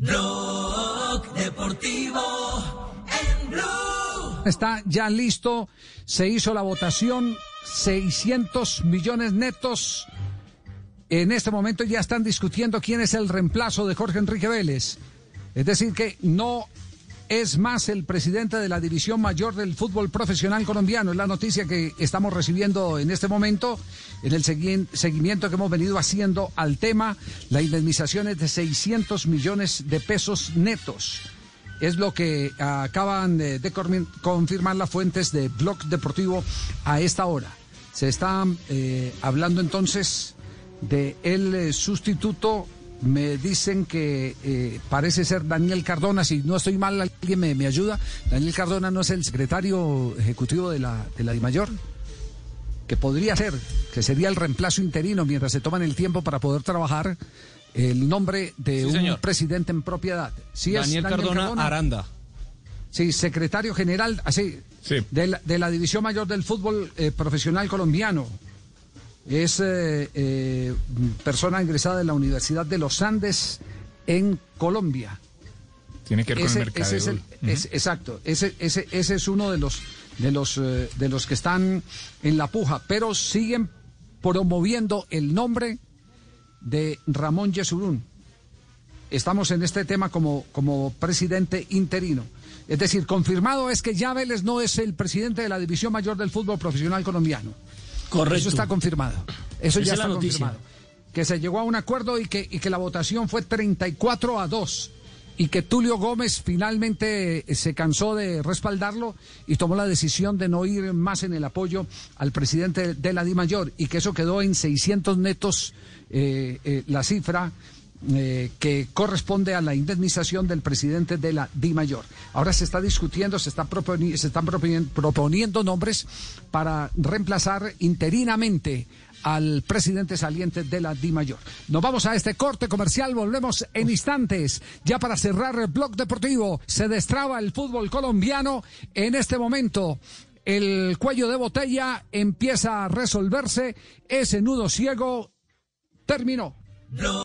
Blog Deportivo en. Está ya listo, se hizo la votación, 600 millones netos. En este momento ya están discutiendo quién es el reemplazo de Jorge Enrique Vélez. Es decir, que no es más el presidente de la división mayor del fútbol profesional colombiano. Es la noticia que estamos recibiendo en este momento, en el seguimiento que hemos venido haciendo al tema. La indemnización es de 600 millones de pesos netos. Es lo que acaban de confirmar las fuentes de Blog Deportivo a esta hora. Se está eh, hablando entonces de el eh, sustituto me dicen que eh, parece ser Daniel Cardona, si no estoy mal, alguien me, ayuda. Daniel Cardona no es el secretario ejecutivo de la, de la DIMAYOR, que podría ser, que sería el reemplazo interino mientras se toman el tiempo para poder trabajar el nombre de un presidente en propiedad. Sí Daniel, Cardona, Aranda. Sí, secretario general, así, De, la, de, la, División Mayor del Fútbol eh, Profesional Colombiano. Es eh, eh, persona ingresada de la Universidad de los Andes en Colombia. Tiene que ver con el mercado. exacto, ese, ese, ese es uno de los de los eh, de los que están en la puja, pero siguen promoviendo el nombre de Ramón Yesurún. Estamos en este tema como, como presidente interino. Es decir, confirmado es que ya Vélez no es el presidente de la División Mayor del Fútbol Profesional Colombiano. Correcto. Eso está confirmado. Eso ya está confirmado. Que se llegó a un acuerdo y que, y que la votación fue 34 a 2 y que Tulio Gómez finalmente eh, se cansó de respaldarlo y tomó la decisión de no ir más en el apoyo al presidente de la DIMAYOR y que eso quedó en 600 netos eh, eh, la cifra eh, que corresponde a la indemnización del presidente de la DIMAYOR. Ahora se está discutiendo, se, está se están proponiendo nombres para reemplazar interinamente al presidente saliente de la DIMAYOR. Nos vamos a este corte comercial, volvemos en instantes. Ya para cerrar el blog deportivo, se destraba el fútbol colombiano en este momento. El cuello de botella empieza a resolverse, ese nudo ciego terminó.